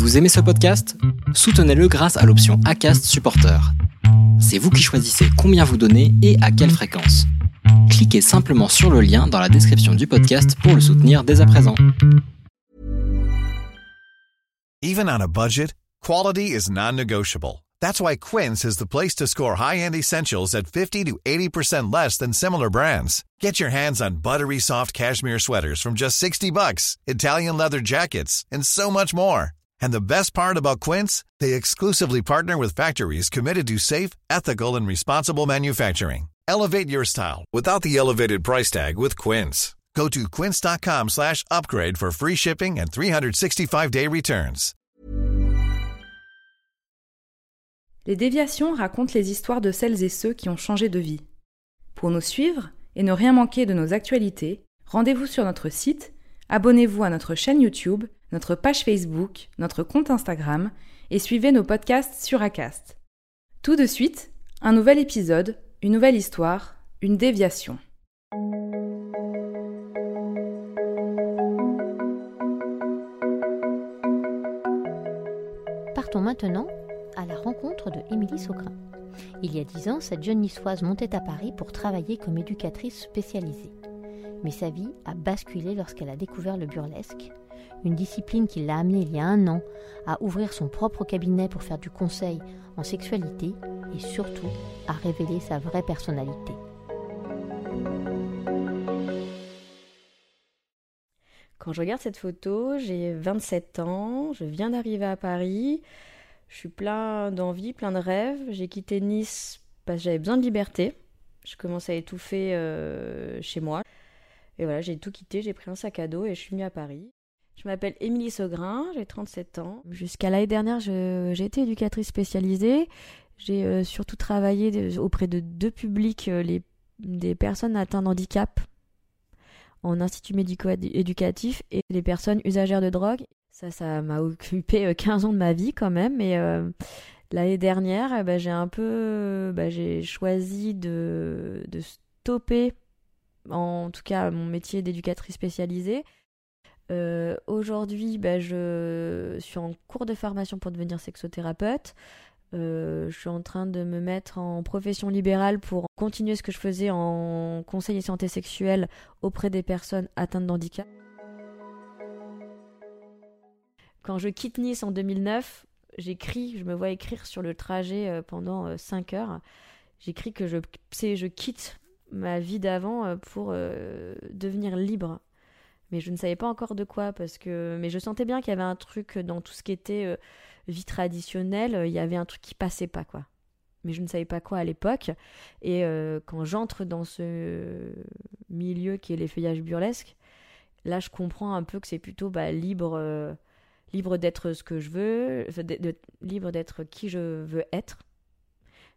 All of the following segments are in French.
Vous aimez ce podcast? Soutenez-le grâce à l'option ACAST Supporter. C'est vous qui choisissez combien vous donnez et à quelle fréquence. Cliquez simplement sur le lien dans la description du podcast pour le soutenir dès à présent. Even on a budget, quality is non-negotiable. That's why Quince is the place to score high-end essentials at 50 to 80% less than similar brands. Get your hands on buttery soft cashmere sweaters from just 60 bucks, Italian leather jackets, and so much more. And the best part about Quince, they exclusively partner with factories committed to safe, ethical, and responsible manufacturing. Elevate your style without the elevated price tag with Quince. Go to quince.com slash upgrade for free shipping and 365-day returns. Les déviations racontent les histoires de celles et ceux qui ont changé de vie. Pour nous suivre et ne rien manquer de nos actualités, rendez-vous sur notre site, abonnez-vous à notre chaîne YouTube, notre page Facebook, notre compte Instagram et suivez nos podcasts sur Acast. Tout de suite, un nouvel épisode, une nouvelle histoire, une déviation. Partons maintenant à la rencontre de Émilie Saucrin. Il y a dix ans, cette jeune niçoise montait à Paris pour travailler comme éducatrice spécialisée. Mais sa vie a basculé lorsqu'elle a découvert le burlesque, une discipline qui l'a amenée il y a un an à ouvrir son propre cabinet pour faire du conseil en sexualité et surtout à révéler sa vraie personnalité. Quand je regarde cette photo, j'ai 27 ans, je viens d'arriver à Paris, je suis plein d'envie, plein de rêves. J'ai quitté Nice parce que j'avais besoin de liberté. Je commençais à étouffer euh, chez moi. Et voilà, j'ai tout quitté, j'ai pris un sac à dos et je suis venue à Paris. Je m'appelle Émilie Saugrin, j'ai 37 ans. Jusqu'à l'année dernière, j'ai été éducatrice spécialisée. J'ai euh, surtout travaillé auprès de deux publics, euh, les, des personnes atteintes d'handicap en institut médico-éducatif et les personnes usagères de drogue. Ça, ça m'a occupé 15 ans de ma vie quand même. Et euh, l'année dernière, eh ben, j'ai un peu, bah, j'ai choisi de stopper, en tout cas, mon métier d'éducatrice spécialisée. Euh, Aujourd'hui, bah, je suis en cours de formation pour devenir sexothérapeute. Euh, je suis en train de me mettre en profession libérale pour continuer ce que je faisais en conseil et santé sexuelle auprès des personnes atteintes d'handicap. Quand je quitte Nice en 2009, j'écris, je me vois écrire sur le trajet euh, pendant 5 euh, heures. J'écris que je, je quitte ma vie d'avant pour devenir libre. Mais je ne savais pas encore de quoi parce que mais je sentais bien qu'il y avait un truc dans tout ce qui était vie traditionnelle, il y avait un truc qui passait pas quoi. Mais je ne savais pas quoi à l'époque et quand j'entre dans ce milieu qui est les feuillages burlesques, là je comprends un peu que c'est plutôt bah, libre libre d'être ce que je veux, libre d'être qui je veux être,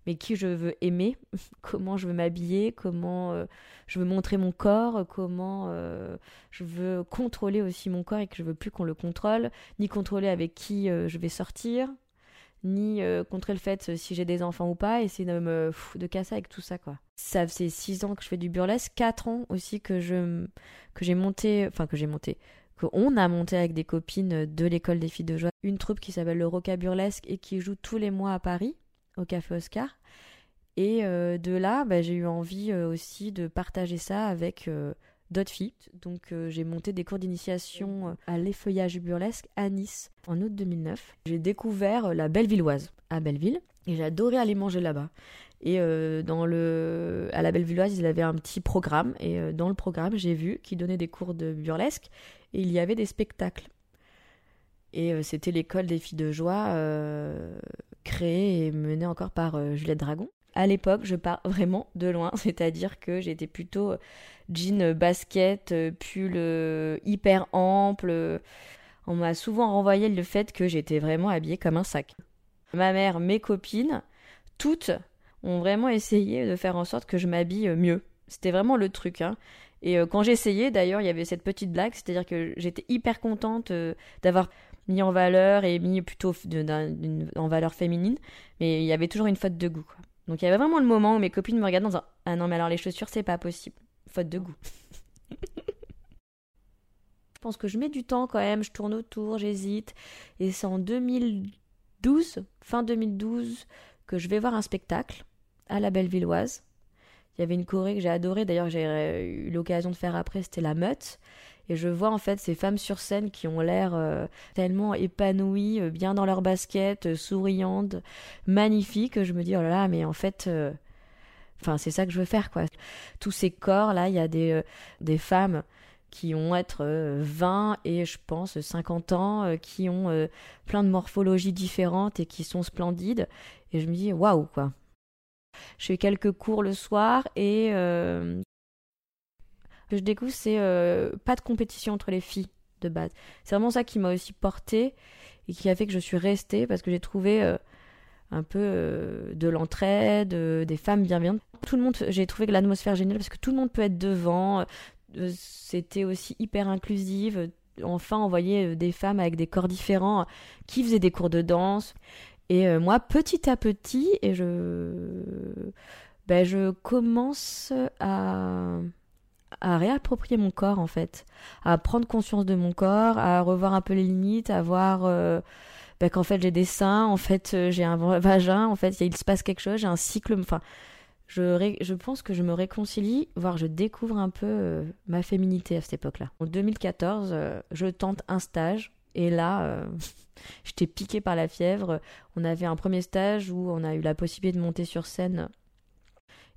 mais qui je veux aimer, comment je veux m'habiller, comment euh, je veux montrer mon corps, comment euh, je veux contrôler aussi mon corps et que je veux plus qu'on le contrôle, ni contrôler avec qui euh, je vais sortir, ni contrôler le fait si j'ai des enfants ou pas, essayer de me de casser avec tout ça quoi. Ça fait six ans que je fais du burlesque, quatre ans aussi que je que j'ai monté, enfin que j'ai monté, on a monté avec des copines de l'école des filles de joie une troupe qui s'appelle le Roca Burlesque et qui joue tous les mois à Paris, au Café Oscar. Et euh, de là, bah, j'ai eu envie euh, aussi de partager ça avec euh, d'autres filles. Donc j'ai monté des cours d'initiation à l'effeuillage burlesque à Nice en août 2009. J'ai découvert la Bellevilloise à Belleville et j'ai adoré aller manger là-bas. Et dans le, à la Bellevilloise, ils avaient un petit programme. Et dans le programme, j'ai vu qu'ils donnaient des cours de burlesque et il y avait des spectacles. Et c'était l'école des filles de joie, créée et menée encore par euh, Juliette Dragon. À l'époque, je pars vraiment de loin, c'est-à-dire que j'étais plutôt jean, basket, pull hyper ample. On m'a souvent renvoyé le fait que j'étais vraiment habillée comme un sac. Ma mère, mes copines, toutes ont vraiment essayé de faire en sorte que je m'habille mieux. C'était vraiment le truc. Hein. Et euh, quand j'essayais, d'ailleurs, il y avait cette petite blague, c'est-à-dire que j'étais hyper contente euh, d'avoir mis en valeur et mis plutôt en valeur féminine, mais il y avait toujours une faute de goût. Donc il y avait vraiment le moment où mes copines me regardaient en disant Ah non, mais alors les chaussures, c'est pas possible. Faute de goût. pense que je mets du temps quand même, je tourne autour, j'hésite. Et c'est en 2012, fin 2012, que je vais voir un spectacle à la Bellevilloise. Il y avait une choré que j'ai adorée, d'ailleurs j'ai euh, eu l'occasion de faire après, c'était La Meute. Et je vois en fait ces femmes sur scène qui ont l'air euh, tellement épanouies, euh, bien dans leur basket, souriantes, magnifiques. Je me dis, oh là là, mais en fait, enfin, c'est ça que je veux faire, quoi. Tous ces corps, là, il y a des, des femmes qui ont être 20 et je pense 50 ans, qui ont plein de morphologies différentes et qui sont splendides. Et je me dis, waouh, quoi. Je fais quelques cours le soir et euh, que je découvre, c'est euh, pas de compétition entre les filles de base. C'est vraiment ça qui m'a aussi portée et qui a fait que je suis restée parce que j'ai trouvé euh, un peu de l'entraide, des femmes bienveillantes. Tout le monde, j'ai trouvé que l'atmosphère géniale parce que tout le monde peut être devant. C'était aussi hyper inclusive. Enfin, on voyait des femmes avec des corps différents qui faisaient des cours de danse. Et euh, moi, petit à petit, et je, ben, je commence à, à réapproprier mon corps en fait, à prendre conscience de mon corps, à revoir un peu les limites, à voir euh, ben, qu'en fait j'ai des seins, en fait euh, j'ai un vagin, en fait il se passe quelque chose, j'ai un cycle, enfin je, je pense que je me réconcilie, voire je découvre un peu ma féminité à cette époque-là. En 2014, je tente un stage et là, euh, j'étais piquée par la fièvre. On avait un premier stage où on a eu la possibilité de monter sur scène.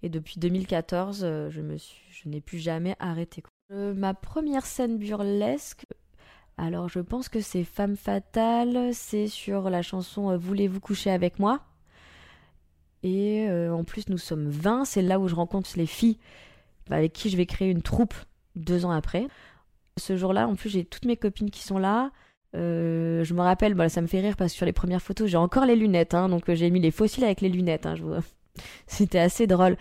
Et depuis 2014, euh, je, me je n'ai plus jamais arrêté. Euh, ma première scène burlesque, alors je pense que c'est Femme Fatale, c'est sur la chanson Voulez-vous coucher avec moi? Et en plus, nous sommes 20, c'est là où je rencontre les filles avec qui je vais créer une troupe deux ans après. Ce jour-là, en plus, j'ai toutes mes copines qui sont là. Euh, je me rappelle, voilà, ça me fait rire parce que sur les premières photos, j'ai encore les lunettes, hein, donc euh, j'ai mis les fossiles avec les lunettes. Hein, C'était assez drôle.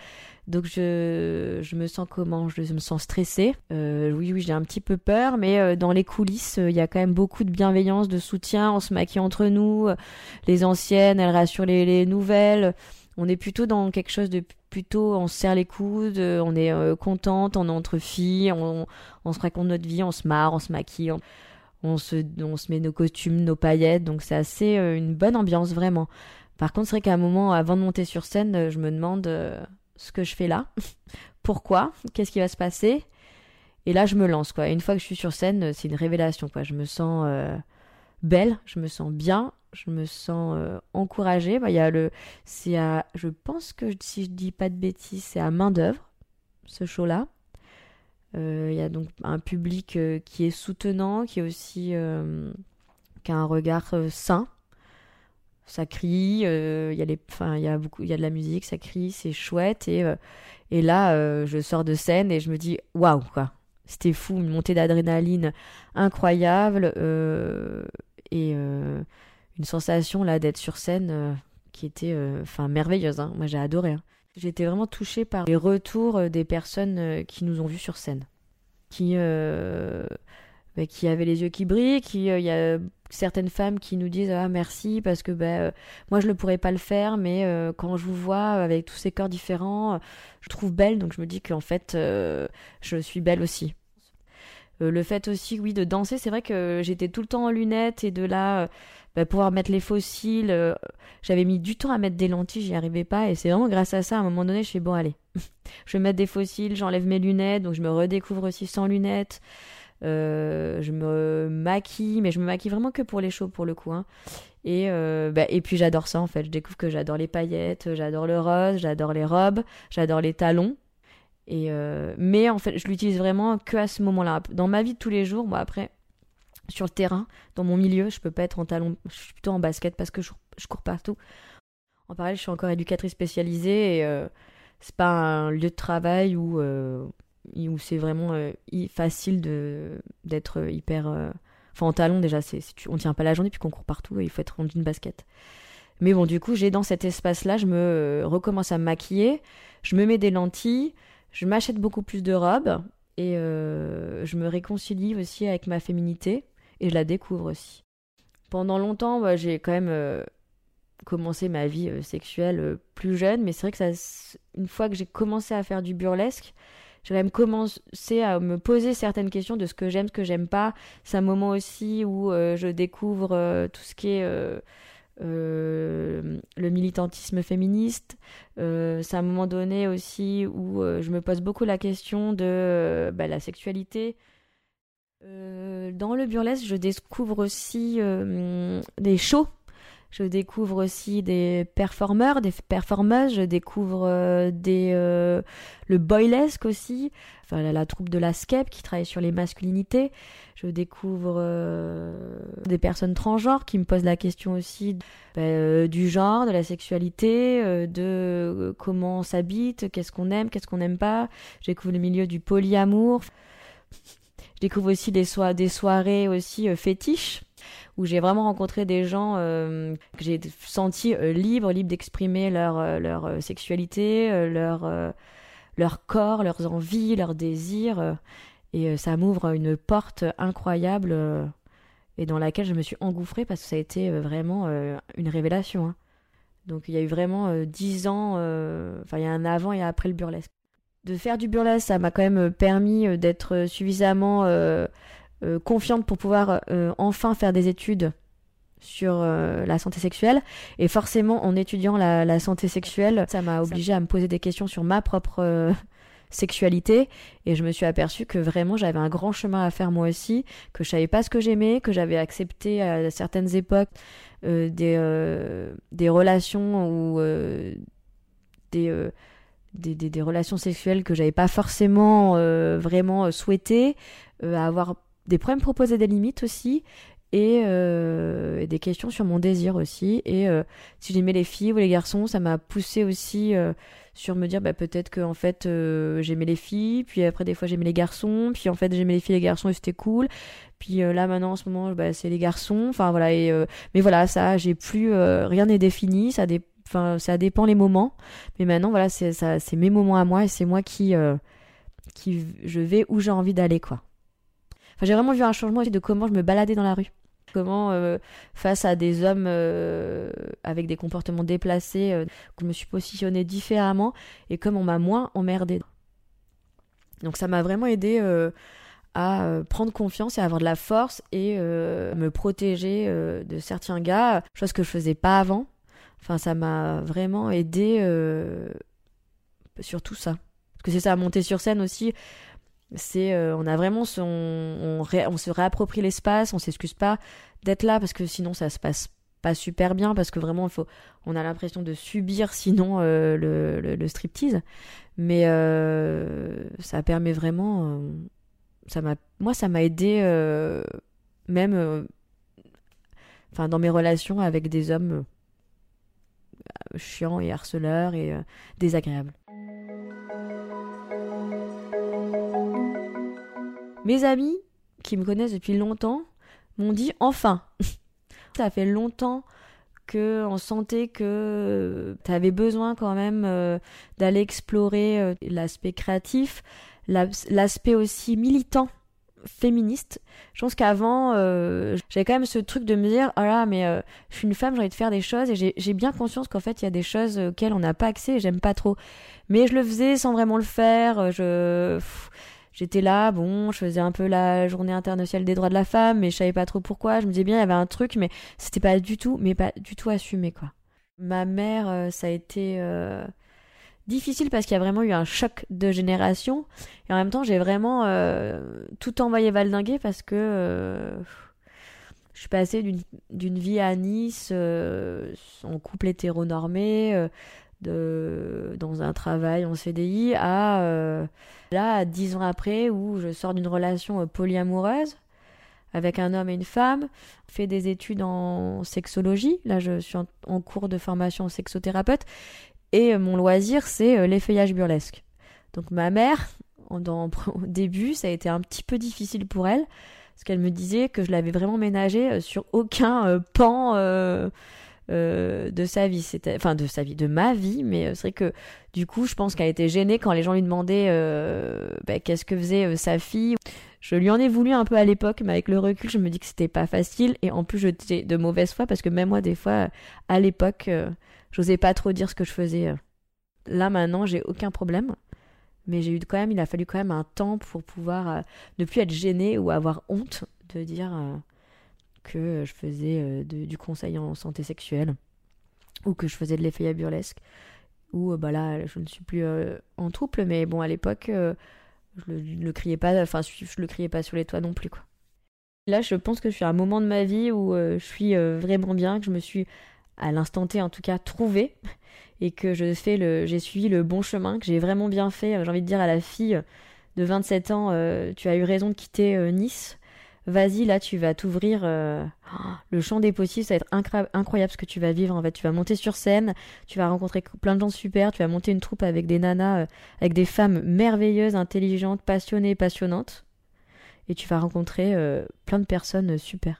Donc je, je me sens comment? Je me sens stressée. Euh, oui, oui, j'ai un petit peu peur, mais dans les coulisses, il y a quand même beaucoup de bienveillance, de soutien. On se maquille entre nous. Les anciennes, elles rassurent les, les nouvelles. On est plutôt dans quelque chose de plutôt, on se serre les coudes, on est contente, on est entre filles, on, se raconte notre vie, on se marre, on se maquille se, on se met nos costumes, nos paillettes, donc c'est assez euh, une bonne ambiance vraiment. Par contre, c'est vrai qu'à un moment, avant de monter sur scène, euh, je me demande euh, ce que je fais là, pourquoi, qu'est-ce qui va se passer? Et là, je me lance quoi. une fois que je suis sur scène, c'est une révélation quoi. Je me sens belle, je me sens bien, je me sens encouragée. Bah, y a le, c'est à, je pense que si je dis pas de bêtises, c'est à main d'œuvre ce show là. Euh, il y a donc un public euh, qui est soutenant, qui est aussi euh, qui a un regard sain. Ça crie, il y a il y a beaucoup, il y a de la musique, ça crie, c'est chouette et et là je sors de scène et je me dis waouh quoi, c'était fou, une montée d'adrénaline incroyable et une sensation là d'être sur scène qui était merveilleuse. Hein. Moi j'ai adoré. Hein. J'étais vraiment touchée par les retours euh, des personnes euh, qui nous ont vus sur scène, qui, euh, bah, qui avaient les yeux qui brillent, qui il y a certaines femmes qui nous disent ah merci parce que bah, moi je ne pourrais pas le faire, mais quand je vous vois avec tous ces corps différents, je trouve belle, donc je me dis qu'en fait je suis belle aussi. le fait aussi, oui, de danser, c'est vrai que j'étais tout le temps en lunettes et de là, bah, pouvoir mettre les fossiles. Euh, j'avais mis du temps à mettre des lentilles, j'y arrivais pas. Et c'est vraiment grâce à ça, à un moment donné, je suis bon, allez, je vais mettre des fossiles, j'enlève mes lunettes, donc je me redécouvre aussi sans lunettes. Euh, je me maquille, mais je me maquille vraiment que pour les shows pour le coup. Hein. Et, euh, bah, et puis j'adore ça en fait. Je découvre que j'adore les paillettes, j'adore le rose, j'adore les robes, j'adore les talons. Et mais en fait, je l'utilise vraiment que à ce moment-là. Dans ma vie de tous les jours, moi après, sur le terrain, dans mon milieu. Je peux pas être en talon, je suis plutôt en basket parce que je, cours partout. En parallèle, je suis encore éducatrice spécialisée et euh, c'est pas un lieu de travail où, euh, où c'est vraiment euh, facile de d'être hyper. Enfin, en talon, déjà, c'est, on tient pas la journée puis qu'on court partout et il faut être en une basket. Mais bon, du coup, j'ai dans cet espace-là, je me recommence à me maquiller, je me mets des lentilles, je m'achète beaucoup plus de robes et je me réconcilie aussi avec ma féminité et je la découvre aussi. Pendant longtemps, j'ai quand même euh, commencé ma vie euh, sexuelle euh, plus jeune, mais c'est vrai que ça, une fois que j'ai commencé à faire du burlesque, j'ai quand même commencé à me poser certaines questions de ce que j'aime, ce que j'aime pas. C'est un moment aussi où je découvre tout ce qui est le militantisme féministe. C'est un moment donné aussi où je me pose beaucoup la question de bah, la sexualité. Dans le burlesque, je découvre aussi des shows. Je découvre aussi des performeurs, des performeuses. Je découvre des, le boylesque aussi. Enfin, la, troupe de la SCEP qui travaille sur les masculinités. Je découvre euh, des personnes transgenres qui me posent la question aussi bah, euh, du genre, de la sexualité, euh, de comment on s'habite, qu'est-ce qu'on aime, qu'est-ce qu'on n'aime pas. Je découvre le milieu du polyamour. Découvre aussi des, des soirées aussi fétiches où j'ai vraiment rencontré des gens que j'ai senti libres, libres d'exprimer leur, leur sexualité, leur, corps, leurs envies, leurs désirs. Et euh, ça m'ouvre une porte incroyable euh, et dans laquelle je me suis engouffrée parce que ça a été euh, vraiment une révélation. Hein. Donc il y a eu vraiment dix ans, enfin il y a un avant et après le burlesque. De faire du burlesque, ça m'a quand même permis d'être suffisamment confiante pour pouvoir enfin faire des études sur la santé sexuelle. Et forcément, en étudiant la, la santé sexuelle, ça m'a obligé à me poser des questions sur ma propre sexualité et je me suis aperçue que vraiment j'avais un grand chemin à faire moi aussi, que je savais pas ce que j'aimais, que j'avais accepté à certaines époques euh, des, euh, des relations ou euh, des, des, des, des, relations sexuelles que j'avais pas forcément vraiment souhaité, avoir des problèmes proposer des limites aussi et, et, des questions sur mon désir aussi et si j'aimais les filles ou les garçons ça m'a poussé aussi sur me dire bah, peut-être que en fait euh, j'aimais les filles, puis après des fois j'aimais les garçons, puis en fait j'aimais les filles et les garçons et c'était cool. Puis euh, là maintenant en ce moment bah, c'est les garçons, enfin voilà et euh, mais voilà ça j'ai plus rien n'est défini, ça enfin ça dépend les moments. Mais maintenant voilà c'est c'est mes moments à moi et c'est moi qui qui je vais où j'ai envie d'aller quoi. Enfin j'ai vraiment vu un changement aussi de comment je me baladais dans la rue comment euh, face à des hommes euh, avec des comportements déplacés, euh, je me suis positionnée différemment et comme on m'a moins emmerdée. Donc ça m'a vraiment aidé à prendre confiance et à avoir de la force et me protéger de certains gars, chose que je faisais pas avant. Enfin, ça m'a vraiment aidé sur tout ça. Parce que c'est ça, monter sur scène aussi c'est euh, on a vraiment on, se réapproprie l'espace on s'excuse pas d'être là parce que sinon ça se passe pas super bien parce que vraiment faut on a l'impression de subir sinon euh, le, le, striptease mais euh, ça permet vraiment ça m'a moi ça m'a aidé même enfin dans mes relations avec des hommes chiants et harceleurs et désagréables Mes amis, qui me connaissent depuis longtemps, m'ont dit enfin. Ça fait longtemps que on sentait que tu avais besoin quand même euh, d'aller explorer euh, l'aspect créatif, l'aspect aussi militant féministe. Je pense qu'avant, euh, j'avais quand même ce truc de me dire, ah là, mais je suis une femme, j'ai envie de faire des choses, et j'ai bien conscience qu'en fait, il y a des choses auxquelles on n'a pas accès, et j'aime pas trop. Mais je le faisais sans vraiment le faire, je j'étais là, bon, je faisais un peu la journée internationale des droits de la femme, mais je savais pas trop pourquoi. Je me disais bien, il y avait un truc, mais c'était pas du tout, mais pas du tout assumé, quoi. Ma mère, euh, ça a été euh, difficile parce qu'il y a vraiment eu un choc de génération. Et en même temps, j'ai vraiment euh, tout envoyé valdinguer parce que je suis passée d'une vie à Nice en couple hétéronormé de, dans un travail en CDI à euh, là, dix ans après, où je sors d'une relation euh, polyamoureuse avec un homme et une femme, fais des études en sexologie. Là, je suis en, cours de formation sexothérapeute. Et euh, mon loisir, c'est l'effeuillage burlesque. Donc ma mère, au début, ça a été un petit peu difficile pour elle, parce qu'elle me disait que je l'avais vraiment ménagé sur aucun pan euh, de sa vie, c'était enfin de sa vie, de ma vie, mais euh, c'est vrai que du coup, je pense qu'elle était gênée quand les gens lui demandaient euh, bah, qu'est-ce que faisait sa fille. Je lui en ai voulu un peu à l'époque, mais avec le recul, je me dis que c'était pas facile et en plus j'étais de mauvaise foi parce que même moi, des fois, à l'époque, j'osais pas trop dire ce que je faisais. Là maintenant, j'ai aucun problème. Mais j'ai eu quand même, il a fallu quand même un temps pour pouvoir euh, ne plus être gênée ou avoir honte de dire euh, que je faisais euh, du conseil en santé sexuelle ou que je faisais de l'effet à burlesque ou bah là je ne suis plus en trouble mais bon à l'époque je le, le, criais pas enfin criais pas sur les toits non plus. Là je pense que je suis à un moment de ma vie où je suis vraiment bien que je me suis à l'instant T en tout cas trouvé et que je fais le j'ai suivi le bon chemin que j'ai vraiment bien fait j'ai envie de dire à la fille de 27 ans euh, tu as eu raison de quitter euh, Nice. Vas-y là tu vas t'ouvrir euh, le champ des possibles. Ça va être incroyable ce que tu vas vivre en fait. Tu vas monter sur scène tu vas rencontrer plein de gens super tu vas monter une troupe avec des nanas avec des femmes merveilleuses intelligentes passionnées passionnantes. Et tu vas rencontrer plein de personnes super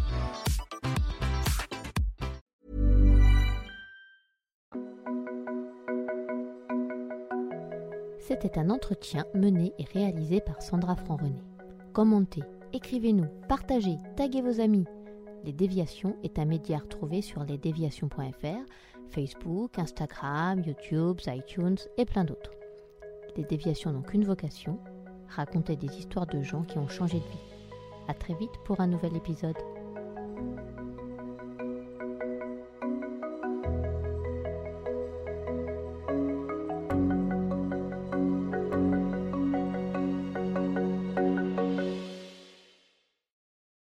C'était un entretien mené et réalisé par Sandra Franc-René. Commentez, écrivez-nous, partagez, taguez vos amis. Les Déviations est un média retrouvé sur lesdéviations.fr, Facebook, Instagram, YouTube, iTunes et plein d'autres. Les Déviations n'ont qu'une vocation, raconter des histoires de gens qui ont changé de vie. A très vite pour un nouvel épisode.